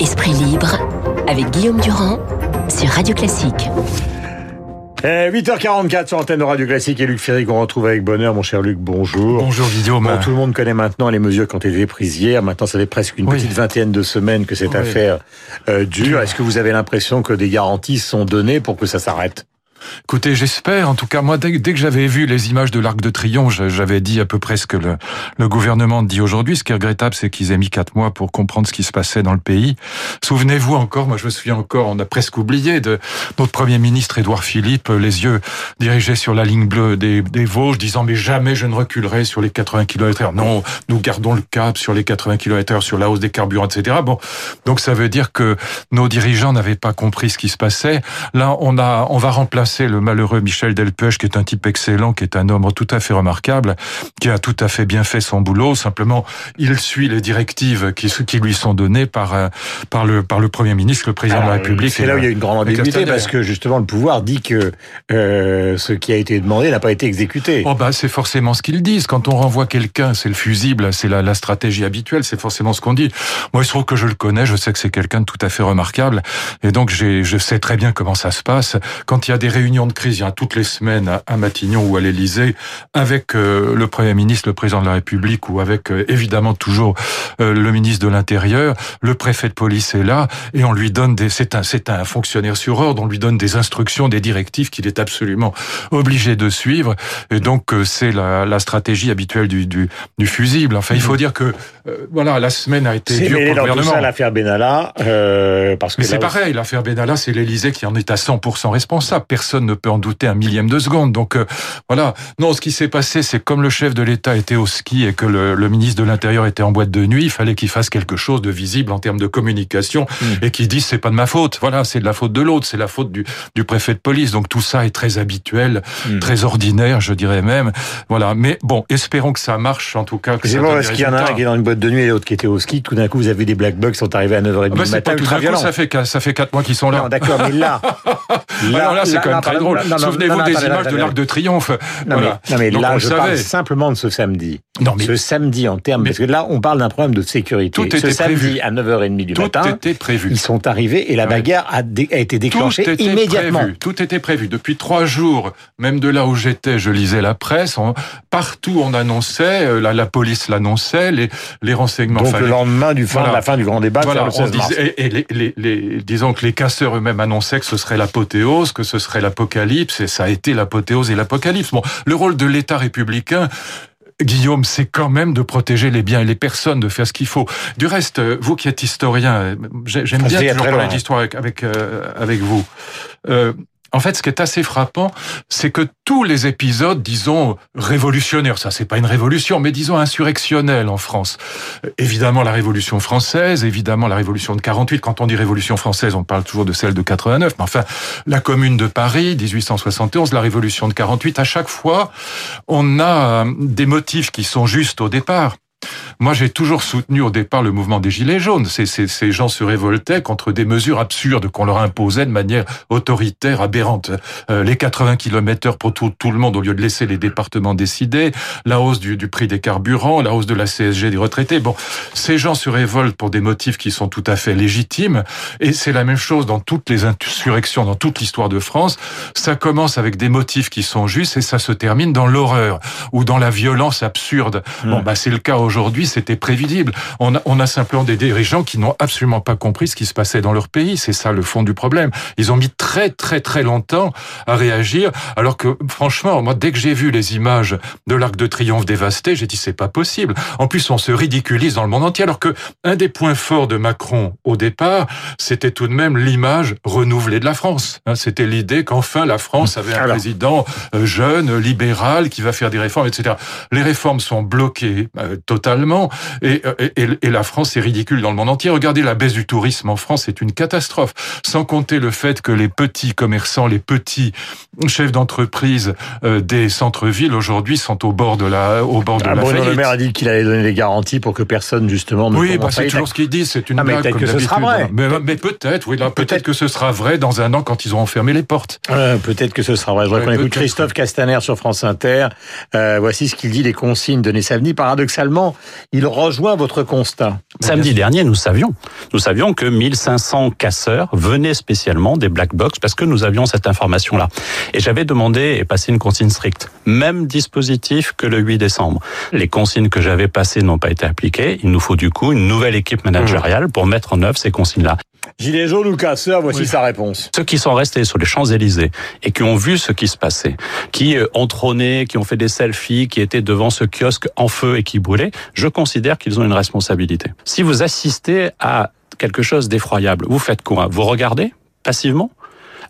Esprit libre avec Guillaume Durand sur Radio Classique. 8h44 eh, sur l'antenne de Radio Classique et Luc Ferry qu'on retrouve avec bonheur. Mon cher Luc, bonjour. Bonjour Guillaume. tout le monde connaît maintenant les mesures qui ont été prises hier. Maintenant, ça fait presque une petite vingtaine de semaines que cette affaire euh, dure. Est-ce que vous avez l'impression que des garanties sont données pour que ça s'arrête? Écoutez, j'espère. En tout cas, moi, dès, que j'avais vu les images de l'Arc de Triomphe, j'avais dit à peu près ce que le, gouvernement dit aujourd'hui. Ce qui est regrettable, c'est qu'ils aient mis quatre mois pour comprendre ce qui se passait dans le pays. Souvenez-vous encore, moi je me souviens encore, on a presque oublié de notre Premier ministre Édouard Philippe, les yeux dirigés sur la ligne bleue des, des Vosges, disant mais jamais je ne reculerai sur les 80 km/h. Non, nous gardons le cap sur les 80 km/h, sur la hausse des carburants, etc. Bon, donc ça veut dire que nos dirigeants n'avaient pas compris ce qui se passait. Là, on a, on va remplacer le malheureux Michel Delpech, qui est un type excellent, qui est un homme tout à fait remarquable, qui a tout à fait bien fait son boulot. Simplement, il suit les directives qui, qui lui sont données par, euh, par, le, par le Premier ministre, le Président de la République. C'est là où il y a une grande ambiguïté, parce que justement, le pouvoir dit que euh, ce qui a été demandé n'a pas été exécuté. Oh bah, c'est forcément ce qu'ils disent. Quand on renvoie quelqu'un, c'est le fusible, c'est la, la stratégie habituelle, c'est forcément ce qu'on dit. Moi, il se trouve que je le connais, je sais que c'est quelqu'un de tout à fait remarquable, et donc je sais très bien comment ça se passe. Quand il y a des réunions réunion de crise, il y a toutes les semaines à Matignon ou à l'Élysée, avec euh, le Premier ministre, le Président de la République, ou avec euh, évidemment toujours euh, le ministre de l'Intérieur, le préfet de police est là, et on lui donne des... C'est un, c'est un fonctionnaire sur ordre, on lui donne des instructions, des directives qu'il est absolument obligé de suivre, et donc c'est la, la stratégie habituelle du, du, du, fusible. Enfin, il faut dire que, voilà, la semaine a été dure pour le gouvernement. C'est l'affaire Benalla, parce que... Mais c'est pareil, l'affaire Benalla, c'est l'Élysée qui en est à 100% responsable. Personne ne peut en douter un millième de seconde. Donc euh, voilà. Non, ce qui s'est passé, c'est comme le chef de l'État était au ski et que le, le ministre de l'Intérieur était en boîte de nuit, il fallait qu'il fasse quelque chose de visible en termes de communication hmm. et qu'il dise c'est pas de ma faute. Voilà, c'est de la faute de l'autre, c'est la faute du, du, préfet de police. Donc tout ça est très habituel, hmm. très ordinaire, je dirais même. Voilà. Mais bon, espérons que ça marche en tout cas. C'est bon, parce qu'il y en a un qui est dans une boîte de nuit et l'autre qui était au ski. Tout d'un coup, vous avez des black bugs qui sont arrivés à 9h30 ah bah, du matin. Pas tout coup, ça fait, ça fait 4 mois qu'ils sont là. d'accord, mais là, là, là c'est quand même très drôle. Souvenez-vous des images de l'Arc de Triomphe. Non, mais, non, mais là, je parle simplement de ce samedi. Non, mais... Ce samedi en termes, parce que là, on parle d'un problème de sécurité. Tout ce était samedi prévu. à 9h30 du Tout matin. Était prévu. Ils sont arrivés et la bagarre a, a été déclenchée Tout était immédiatement. Prévu. Tout était prévu. Depuis trois jours, même de là où j'étais, je lisais la presse. On, partout, on annonçait, euh, la, la police l'annonçait, les, les renseignements. Donc le lendemain du fin, voilà. de la fin du grand débat, voilà, le 16 on disait, et, et les, les, les, disons que les casseurs eux-mêmes annonçaient que ce serait l'apothéose, que ce serait l'apocalypse, et ça a été l'apothéose et l'apocalypse. Bon, le rôle de l'État républicain, Guillaume, c'est quand même de protéger les biens et les personnes, de faire ce qu'il faut. Du reste, vous qui êtes historien, j'aime bien toujours parler d'histoire avec, avec, euh, avec vous. Euh, en fait, ce qui est assez frappant, c'est que tous les épisodes, disons, révolutionnaires, ça c'est pas une révolution, mais disons insurrectionnels en France. Évidemment la Révolution française, évidemment la Révolution de 48. Quand on dit Révolution française, on parle toujours de celle de 89. Mais enfin, la Commune de Paris, 1871, la Révolution de 48. À chaque fois, on a des motifs qui sont justes au départ. Moi, j'ai toujours soutenu au départ le mouvement des Gilets jaunes. Ces, ces, ces gens se révoltaient contre des mesures absurdes qu'on leur imposait de manière autoritaire, aberrante. Euh, les 80 km pour tout, tout, le monde au lieu de laisser les départements décider, la hausse du, du, prix des carburants, la hausse de la CSG des retraités. Bon, ces gens se révoltent pour des motifs qui sont tout à fait légitimes. Et c'est la même chose dans toutes les insurrections, dans toute l'histoire de France. Ça commence avec des motifs qui sont justes et ça se termine dans l'horreur ou dans la violence absurde. Bon, bah, c'est le cas aujourd'hui c'était prévisible. On a, on a simplement des dirigeants qui n'ont absolument pas compris ce qui se passait dans leur pays. C'est ça le fond du problème. Ils ont mis très très très longtemps à réagir, alors que franchement, moi, dès que j'ai vu les images de l'Arc de Triomphe dévasté, j'ai dit c'est pas possible. En plus, on se ridiculise dans le monde entier, alors que un des points forts de Macron au départ, c'était tout de même l'image renouvelée de la France. Hein, c'était l'idée qu'enfin la France avait un alors. président euh, jeune, libéral, qui va faire des réformes, etc. Les réformes sont bloquées euh, totalement Et, et, et, la France est ridicule dans le monde entier. Regardez la baisse du tourisme en France, c'est une catastrophe. Sans compter le fait que les petits commerçants, les petits chefs d'entreprise euh, des centres-villes aujourd'hui sont au bord de la, au bord de ah, la Bruno faillite. Le Maire a dit qu'il allait donner des garanties pour que personne justement ne Oui, bah, c'est toujours ce qu'il dit, c'est une ah, blague. Mais peut-être que ce sera vrai. Mais, mais peut-être, oui, peut-être peut que ce sera vrai dans un an quand ils auront fermé les portes. Euh, peut-être que ce sera vrai. Je Ouais, qu'on écoute. Christophe Castaner sur France Inter. Euh, voici ce qu'il dit, les consignes de Nessavni. Paradoxalement, il rejoint votre constat. Samedi dernier, nous savions, nous savions que 1500 casseurs venaient spécialement des black box parce que nous avions cette information-là. Et j'avais demandé et passé une consigne stricte. Même dispositif que le 8 décembre. Les consignes que j'avais passées n'ont pas été appliquées. Il nous faut du coup une nouvelle équipe managériale pour mettre en œuvre ces consignes-là. Gilet jaune ou casseur, voici sa réponse. Ceux qui sont restés sur les Champs-Élysées et qui ont vu ce qui se passait, qui euh, ont trôné, qui ont fait des selfies, qui étaient devant ce kiosque en feu et qui brûlait, je considère qu'ils ont une responsabilité. Si vous assistez à quelque chose d'effroyable, vous faites quoi? Vous regardez passivement?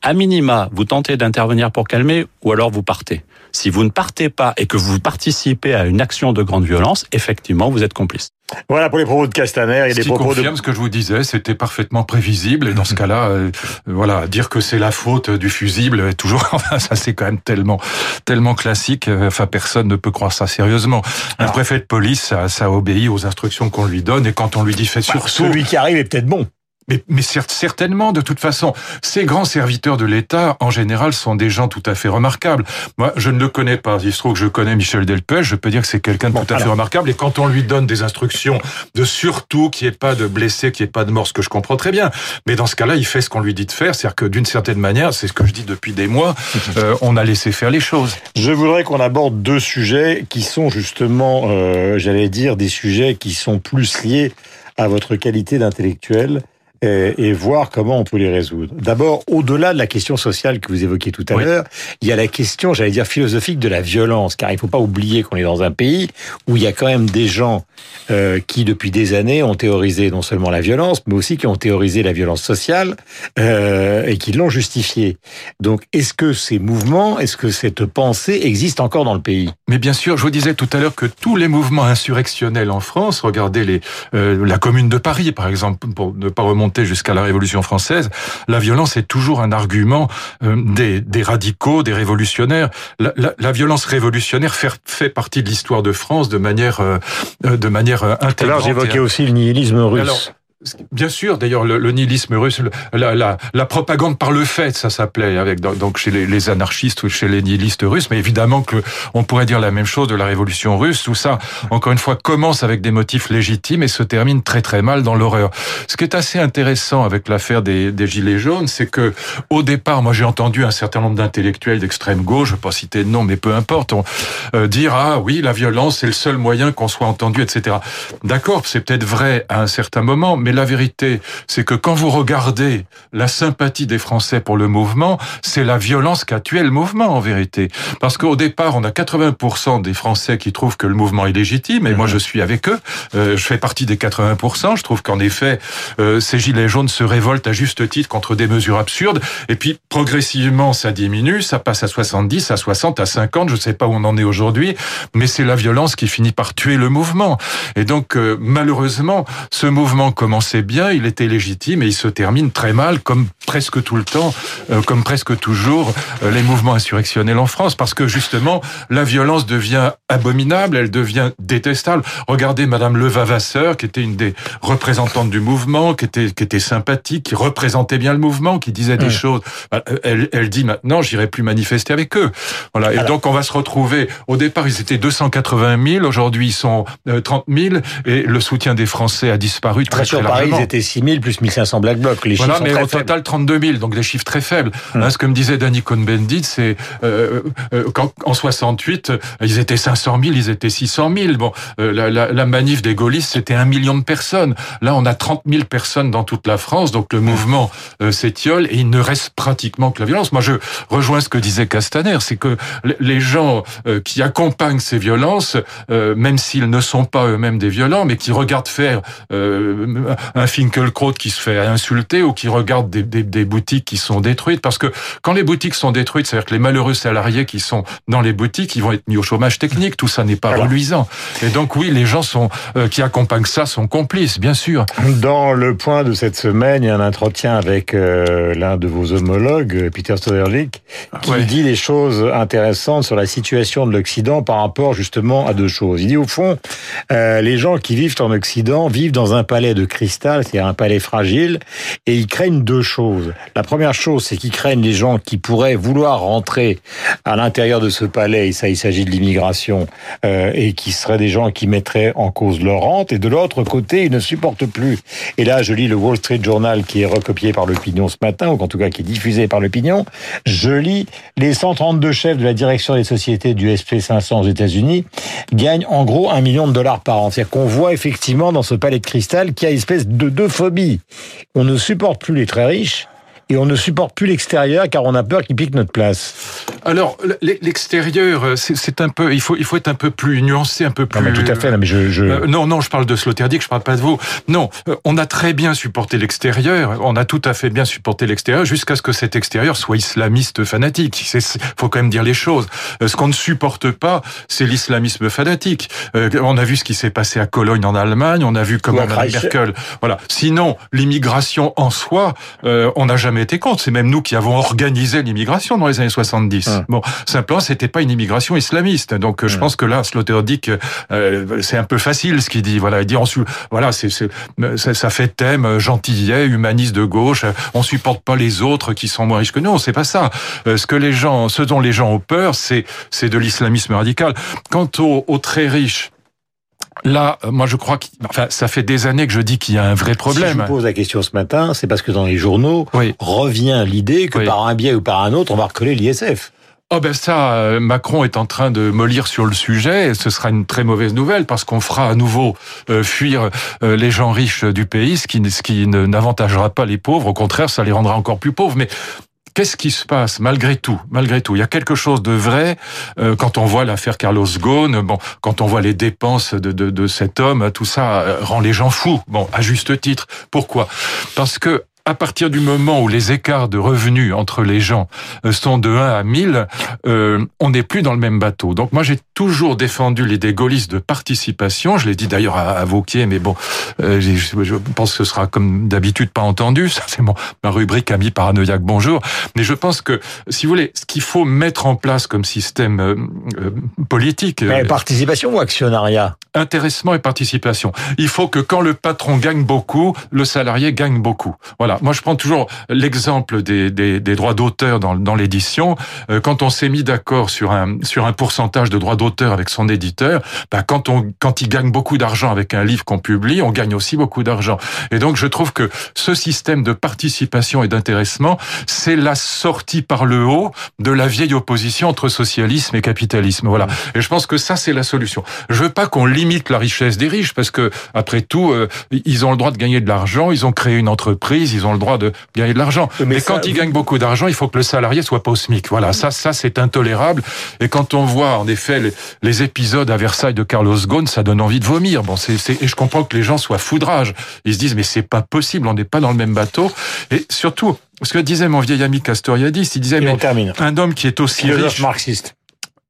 À minima, vous tentez d'intervenir pour calmer ou alors vous partez. Si vous ne partez pas et que vous participez à une action de grande violence, effectivement, vous êtes complice. Voilà pour les propos de Castaner et Ce les propos confirme de... ce que je vous disais, c'était parfaitement prévisible. Et dans ce cas-là, euh, voilà, dire que c'est la faute du fusible, est toujours, enfin, ça c'est quand même tellement, tellement classique. euh, Enfin, personne ne peut croire ça sérieusement. Un préfet de police, ça, ça obéit aux instructions qu'on lui donne. Et quand on lui dit fait Bah, surtout, celui qui arrive est peut-être bon. Mais, mais certes- certainement, de toute façon, ces grands serviteurs de l'État, en général, sont des gens tout à fait remarquables. Moi, je ne le connais pas. Il se trouve que je connais Michel Delpech. Je peux dire que c'est quelqu'un de Bon, tout à fait remarquable. Et quand on lui donne des instructions de surtout qu'il n'y ait pas de blessés, qu'il n'y ait pas de morts, ce que je comprends très bien. Mais dans ce cas-là, il fait ce qu'on lui dit de faire. C'est-à-dire que d'une certaine manière, c'est ce que je dis depuis des mois, euh, on a laissé faire les choses. Je voudrais qu'on aborde deux sujets qui sont justement, euh, j'allais dire, des sujets qui sont plus liés à votre qualité d'intellectuel et, et voir comment on peut les résoudre. D'abord, au-delà de la question sociale que vous évoquiez tout à Oui. l'heure, il y a la question, j'allais dire, philosophique de la violence, car il ne faut pas oublier qu'on est dans un pays où il y a quand même des gens euh, qui, depuis des années, ont théorisé non seulement la violence, mais aussi qui ont théorisé la violence sociale euh, et qui l'ont justifiée. Donc, est-ce que ces mouvements, est-ce que cette pensée existe encore dans le pays? Mais bien sûr, je vous disais tout à l'heure que tous les mouvements insurrectionnels en France, regardez les, euh, la Commune de Paris, par exemple, pour ne pas remonter jusqu'à la Révolution française, la violence est toujours un argument euh, des, des radicaux, des révolutionnaires. La, la, la violence révolutionnaire fait, fait partie de l'histoire de France de manière, euh, euh, de manière euh, intégrante. j'évoquais et- aussi le nihilisme russe. Alors, Bien sûr, d'ailleurs, le, nihilisme russe, la, propagande par le fait, ça s'appelait avec donc chez les, anarchistes ou chez les nihilistes russes, mais évidemment que on pourrait dire la même chose de la révolution russe. Tout ça, encore une fois, commence avec des motifs légitimes et se termine très très mal dans l'horreur. Ce qui est assez intéressant avec l'affaire des, gilets jaunes, c'est que au départ, moi j'ai entendu un certain nombre d'intellectuels d'extrême gauche, je ne vais pas citer de nom, mais peu importe, euh, dire ah oui, la violence c'est le seul moyen qu'on soit entendu, etc. D'accord, c'est peut-être vrai à un certain moment, mais la vérité, c'est que quand vous regardez la sympathie des Français pour le mouvement, c'est la violence qui a tué le mouvement en vérité. Parce qu'au départ, on a 80% des Français qui trouvent que le mouvement est légitime, et moi je suis avec eux, Euh, je fais partie des 80%, je trouve qu'en effet, euh, ces gilets jaunes se révoltent à juste titre contre des mesures absurdes, et puis progressivement ça diminue, ça passe à 70, à 60, à 50, je sais pas où on en est aujourd'hui, mais c'est la violence qui finit par tuer le mouvement. Et donc, euh, malheureusement, ce mouvement commençait bien, il était légitime et il se termine très mal, comme presque tout le temps, euh, comme presque toujours, euh, les mouvements insurrectionnels en France, parce que justement, la violence devient abominable, elle devient détestable. Regardez Madame Levavasseur, qui était une des représentantes du mouvement, qui était, qui était sympathique, qui représentait bien le mouvement, qui disait des Mmh. choses. Bah, Elle, elle dit maintenant, j'irai plus manifester avec eux. Voilà. Et Alors- donc, on va se retrouver. Au départ, ils étaient 280 000. Aujourd'hui, ils sont euh, 30 000. Et le soutien des Français a disparu très, très Paris, ils étaient 6 000 plus 1500 Black Blocs. Les Voilà, chiffres mais sont très au faibles. total 32 000, donc des chiffres très faibles. Hum. Hein, ce que me disait Danny Cohn-Bendit, c'est euh, euh, qu'en en 68, euh, ils étaient 500 000, ils étaient 600 000. Bon, euh, la, la, la manif des gaullistes, c'était un million de personnes. Là, on a 30 000 personnes dans toute la France, donc le mouvement euh, s'étiole et il ne reste pratiquement que la violence. Moi, je rejoins ce que disait Castaner, c'est que les gens euh, qui accompagnent ces violences, euh, même s'ils ne sont pas eux-mêmes des violents, mais qui regardent faire un Finkelkraut qui se fait insulter ou qui regarde des, des, des, boutiques qui sont détruites. Parce que quand les boutiques sont détruites, c'est-à-dire que les malheureux salariés qui sont dans les boutiques, ils vont être mis au chômage technique. Tout ça n'est pas reluisant. Et donc oui, les gens sont euh, qui accompagnent ça sont complices, bien sûr. Dans le point de cette semaine, il y a un entretien avec euh, l'un de vos homologues, Peter Stoderlich, qui ouais. dit des choses intéressantes sur la situation de l'Occident par rapport justement à deux choses. Il dit au fond, euh, les gens qui vivent en Occident vivent dans un palais de c'est-à-dire un palais fragile, et ils craignent deux choses. La première chose, c'est qu'ils craignent les gens qui pourraient vouloir rentrer à l'intérieur de ce palais, et ça il s'agit de l'immigration, euh, et qui seraient des gens qui mettraient en cause leur rente, et de l'autre côté, ils ne supportent plus. Et là, je lis le Wall Street Journal qui est recopié par l'opinion ce matin, ou en tout cas qui est diffusé par l'opinion, je lis les 132 chefs de la direction des sociétés du SP500 aux États-Unis gagnent en gros un million de dollars par an. C'est-à-dire qu'on voit effectivement dans ce palais de cristal qu'il y a une de deux phobies. On ne supporte plus les très riches et on ne supporte plus l'extérieur car on a peur qu'il pique notre place. Alors l'extérieur, c'est un peu, il faut il faut être un peu plus nuancé, un peu plus. Non, mais tout à fait. Non, mais je, je... Euh, non, non, je parle de Sloterdijk, je parle pas de vous. Non, euh, on a très bien supporté l'extérieur, on a tout à fait bien supporté l'extérieur jusqu'à ce que cet extérieur soit islamiste fanatique. Il faut quand même dire les choses. Euh, ce qu'on ne supporte pas, c'est l'islamisme fanatique. On a vu ce qui s'est passé à Cologne en Allemagne, on a vu comment Mme Merkel. Voilà. Sinon, l'immigration en soi, on n'a jamais été contre. C'est même nous qui avons organisé l'immigration dans les années 70. Hum. Bon, simplement, c'était pas une immigration islamiste. Donc, hum. je pense que là, Sloterdijk, euh, c'est un peu facile ce qu'il dit. Voilà, il dit, on, voilà, c'est, ça, ça fait thème gentillet, humaniste de gauche. On supporte pas les autres qui sont moins riches que nous. C'est pas ça. Euh, ce que les gens, ce dont les gens ont peur, c'est, c'est de l'islamisme radical. Quant aux, aux très riches, Là, moi, je crois que, enfin, ça fait des années que je dis qu'il y a un vrai problème. Si je vous pose la question ce matin, c'est parce que dans les journaux oui. revient l'idée que oui. par un biais ou par un autre, on va recoller l'ISF. Oh ben ça, Macron est en train de mollir sur le sujet. Et ce sera une très mauvaise nouvelle parce qu'on fera à nouveau euh, fuir euh, les gens riches du pays, ce qui, ce qui n'avantagera pas les pauvres. Au contraire, ça les rendra encore plus pauvres. Mais Qu'est-ce qui se passe malgré tout Malgré tout, il y a quelque chose de vrai euh, quand on voit l'affaire Carlos Ghosn. Bon, quand on voit les dépenses de, de, de cet homme, tout ça euh, rend les gens fous. Bon, à juste titre. Pourquoi? Parce que à partir du moment où les écarts de revenus entre les gens euh, sont de 1 à 1000, euh, on n'est plus dans le même bateau. Donc moi j'ai toujours défendu l'idée gaulliste de participation. Je l'ai dit d'ailleurs à, à Vauquier, mais bon, euh, je pense que ce sera comme d'habitude pas entendu. Ça c'est mon ma rubrique ami paranoïaque. Bonjour. Mais je pense que si vous voulez, ce qu'il faut mettre en place comme système euh, euh politique, mais participation ou actionnariat? Intéressement et participation. Il faut que quand le patron gagne beaucoup, le salarié gagne beaucoup. Voilà. Moi, je prends toujours l'exemple des, des, des, droits d'auteur dans, dans l'édition. Euh, quand on s'est mis d'accord sur un sur un pourcentage de droits d'auteur avec son éditeur, bah, quand on quand il gagne beaucoup d'argent avec un livre qu'on publie, on gagne aussi beaucoup d'argent. Et donc, je trouve que ce système de participation et d'intéressement, c'est la sortie par le haut de la vieille opposition entre socialisme et capitalisme. Voilà. Et je pense que ça, c'est la solution. Je veux pas qu'on limite la richesse des riches parce que après tout, euh, ils ont le droit de gagner de l'argent, ils ont créé une entreprise, le droit de gagner de l'argent. Mais, Mais ça, quand ils gagnent beaucoup d'argent, il faut que le salarié soit pas au SMIC. Voilà, ça, ça c'est intolérable. Et quand on voit en effet les, les, épisodes à Versailles de Carlos Ghosn, ça donne envie de vomir. Bon, c'est, et je comprends que les gens soient foudrage. Ils se disent mais c'est pas possible, on n'est pas dans le même bateau. Et surtout, ce que disait mon vieil ami Castoriadis, il disait Et mais termine. un homme qui est aussi riche, marxiste.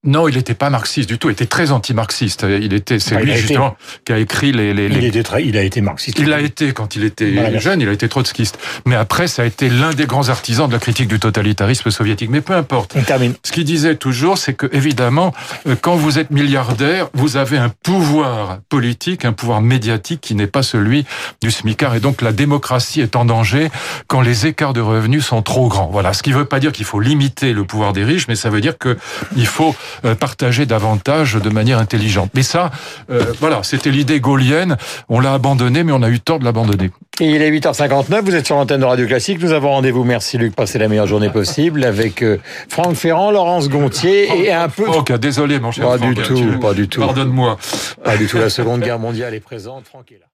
Non, il n'était pas marxiste du tout. Il était très anti-marxiste. Il était, c'est bah, lui justement été. qui a écrit les. les, les... Il, était très, il a été marxiste. Il l'a été quand il était voilà, jeune. Il a été trotskiste. Mais après, ça a été l'un des grands artisans de la critique du totalitarisme soviétique. Mais peu importe. On termine. Ce qu'il disait toujours, c'est que évidemment, euh, quand vous êtes milliardaire, vous avez un pouvoir politique, un pouvoir médiatique qui n'est pas celui du smicard. Et donc la démocratie est en danger quand les écarts de revenus sont trop grands. Voilà. Ce qui ne veut pas dire qu'il faut limiter le pouvoir des riches, mais ça veut dire que il faut partager davantage de manière intelligente. Mais ça, euh, voilà, c'était l'idée gaulienne. On l'a abandonnée, mais on a eu tort de l'abandonner. Et il est 8h59, vous êtes sur l'antenne de Radio Classique. Nous avons rendez-vous, merci Luc, passez la meilleure journée possible avec euh, Franck Ferrand, Laurence Gontier et un peu... Franck, désolé mon cher Pas Franck, du tout, pas du tout. Pardonne-moi. Pas du tout, la Seconde Guerre mondiale est présente, Franck est là.